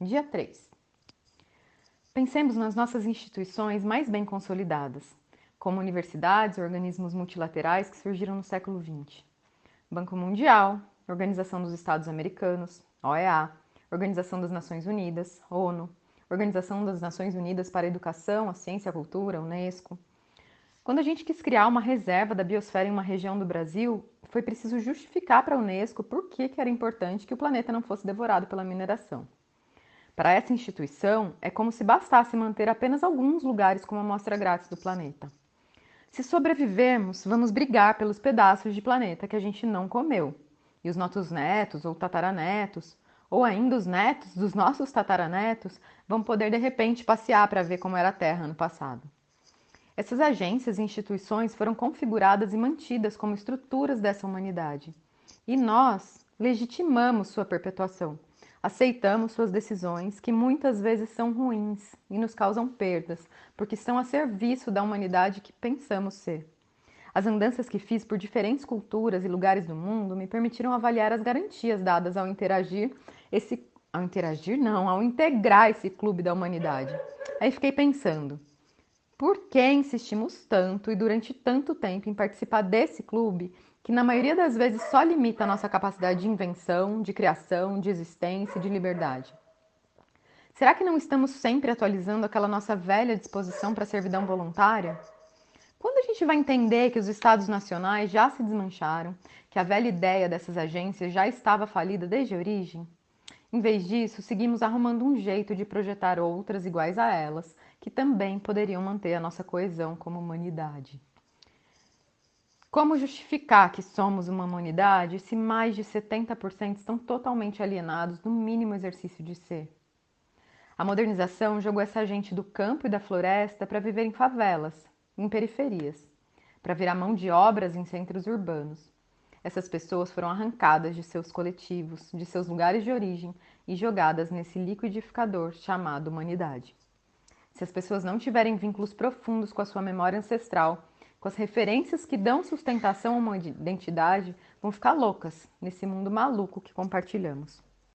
Dia 3. Pensemos nas nossas instituições mais bem consolidadas, como universidades e organismos multilaterais que surgiram no século XX. Banco Mundial, Organização dos Estados Americanos, OEA, Organização das Nações Unidas, ONU, Organização das Nações Unidas para a Educação, a Ciência e a Cultura, Unesco. Quando a gente quis criar uma reserva da biosfera em uma região do Brasil, foi preciso justificar para a Unesco por que, que era importante que o planeta não fosse devorado pela mineração. Para essa instituição, é como se bastasse manter apenas alguns lugares como amostra grátis do planeta. Se sobrevivermos, vamos brigar pelos pedaços de planeta que a gente não comeu. E os nossos netos ou tataranetos ou ainda os netos dos nossos tataranetos vão poder de repente passear para ver como era a Terra no passado. Essas agências e instituições foram configuradas e mantidas como estruturas dessa humanidade. E nós legitimamos sua perpetuação. Aceitamos suas decisões, que muitas vezes são ruins e nos causam perdas, porque estão a serviço da humanidade que pensamos ser. As andanças que fiz por diferentes culturas e lugares do mundo me permitiram avaliar as garantias dadas ao interagir esse ao interagir não, ao integrar esse clube da humanidade. Aí fiquei pensando, por que insistimos tanto e durante tanto tempo em participar desse clube que na maioria das vezes só limita a nossa capacidade de invenção, de criação, de existência, de liberdade? Será que não estamos sempre atualizando aquela nossa velha disposição para a servidão voluntária? Quando a gente vai entender que os estados nacionais já se desmancharam, que a velha ideia dessas agências já estava falida desde a origem? Em vez disso, seguimos arrumando um jeito de projetar outras iguais a elas, que também poderiam manter a nossa coesão como humanidade. Como justificar que somos uma humanidade se mais de 70% estão totalmente alienados do mínimo exercício de ser? A modernização jogou essa gente do campo e da floresta para viver em favelas, em periferias, para virar mão de obras em centros urbanos. Essas pessoas foram arrancadas de seus coletivos, de seus lugares de origem e jogadas nesse liquidificador chamado humanidade. Se as pessoas não tiverem vínculos profundos com a sua memória ancestral, com as referências que dão sustentação a uma identidade, vão ficar loucas nesse mundo maluco que compartilhamos.